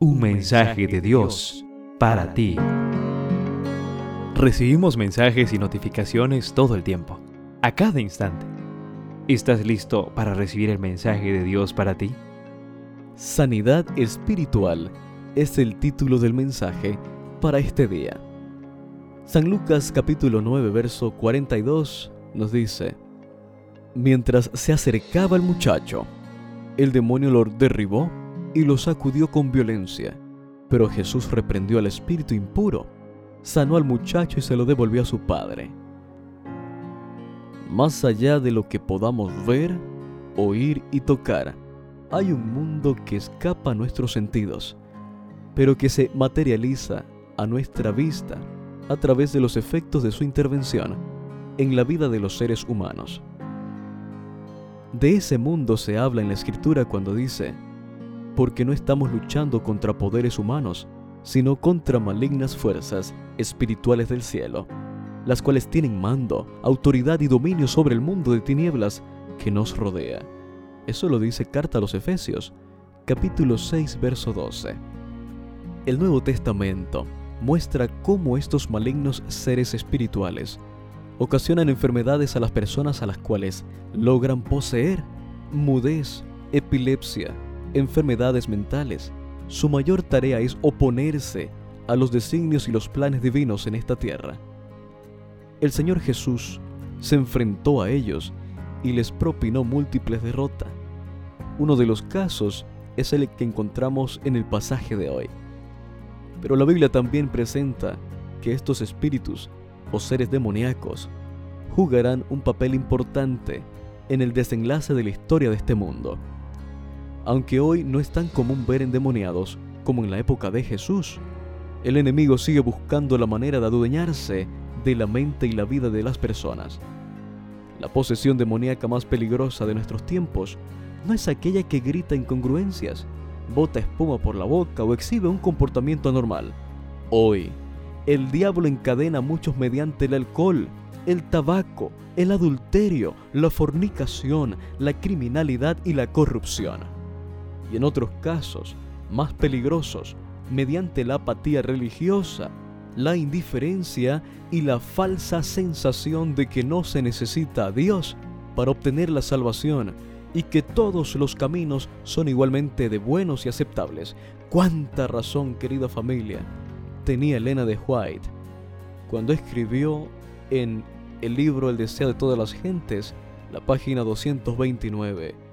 Un mensaje de Dios para ti. Recibimos mensajes y notificaciones todo el tiempo, a cada instante. ¿Estás listo para recibir el mensaje de Dios para ti? Sanidad espiritual es el título del mensaje para este día. San Lucas capítulo 9 verso 42 nos dice, Mientras se acercaba el muchacho, el demonio lo derribó y lo sacudió con violencia. Pero Jesús reprendió al espíritu impuro, sanó al muchacho y se lo devolvió a su padre. Más allá de lo que podamos ver, oír y tocar, hay un mundo que escapa a nuestros sentidos, pero que se materializa a nuestra vista a través de los efectos de su intervención en la vida de los seres humanos. De ese mundo se habla en la escritura cuando dice, porque no estamos luchando contra poderes humanos, sino contra malignas fuerzas espirituales del cielo, las cuales tienen mando, autoridad y dominio sobre el mundo de tinieblas que nos rodea. Eso lo dice Carta a los Efesios, capítulo 6, verso 12. El Nuevo Testamento muestra cómo estos malignos seres espirituales ocasionan enfermedades a las personas a las cuales logran poseer, mudez, epilepsia, enfermedades mentales. Su mayor tarea es oponerse a los designios y los planes divinos en esta tierra. El Señor Jesús se enfrentó a ellos y les propinó múltiples derrotas. Uno de los casos es el que encontramos en el pasaje de hoy. Pero la Biblia también presenta que estos espíritus o seres demoníacos jugarán un papel importante en el desenlace de la historia de este mundo aunque hoy no es tan común ver endemoniados como en la época de Jesús. El enemigo sigue buscando la manera de adueñarse de la mente y la vida de las personas. La posesión demoníaca más peligrosa de nuestros tiempos no es aquella que grita incongruencias, bota espuma por la boca o exhibe un comportamiento anormal. Hoy, el diablo encadena a muchos mediante el alcohol, el tabaco, el adulterio, la fornicación, la criminalidad y la corrupción y en otros casos, más peligrosos, mediante la apatía religiosa, la indiferencia y la falsa sensación de que no se necesita a Dios para obtener la salvación y que todos los caminos son igualmente de buenos y aceptables. Cuánta razón, querida familia, tenía Elena de White cuando escribió en el libro El deseo de todas las gentes, la página 229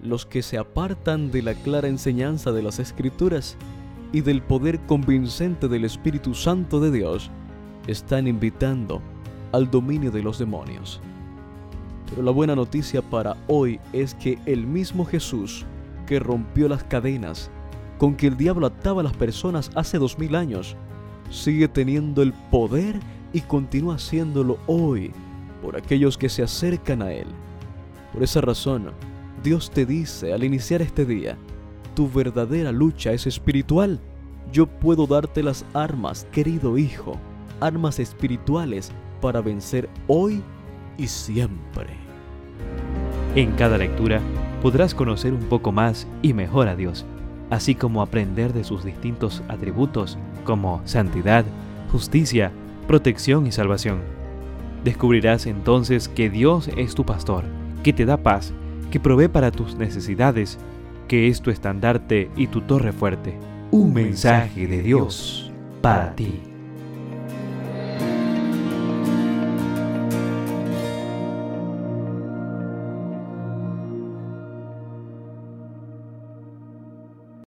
los que se apartan de la clara enseñanza de las Escrituras y del poder convincente del Espíritu Santo de Dios, están invitando al dominio de los demonios. Pero la buena noticia para hoy es que el mismo Jesús, que rompió las cadenas con que el diablo ataba a las personas hace dos mil años, sigue teniendo el poder y continúa haciéndolo hoy por aquellos que se acercan a Él. Por esa razón, Dios te dice al iniciar este día, tu verdadera lucha es espiritual. Yo puedo darte las armas, querido hijo, armas espirituales para vencer hoy y siempre. En cada lectura podrás conocer un poco más y mejor a Dios, así como aprender de sus distintos atributos como santidad, justicia, protección y salvación. Descubrirás entonces que Dios es tu pastor, que te da paz que provee para tus necesidades, que es tu estandarte y tu torre fuerte. Un mensaje de Dios para ti.